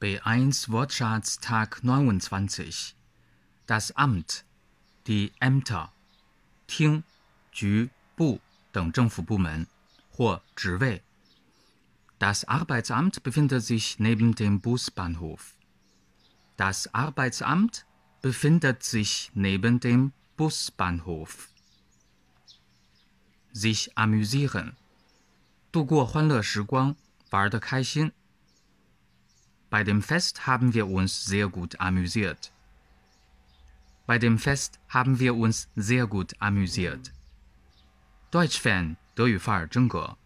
B1 Wortschatz Tag 29 Das Amt, die Ämter, 厅、局、部等政府部门或职位。Das Arbeitsamt befindet sich neben dem Busbahnhof. Das Arbeitsamt befindet sich neben dem Busbahnhof. Sich amüsieren. 度过欢乐时光，玩得开心。 Bei dem Fest haben wir uns sehr gut amüsiert. Bei dem Fest haben wir uns sehr gut amüsiert. Deutsch-Fan 德语范儿真格。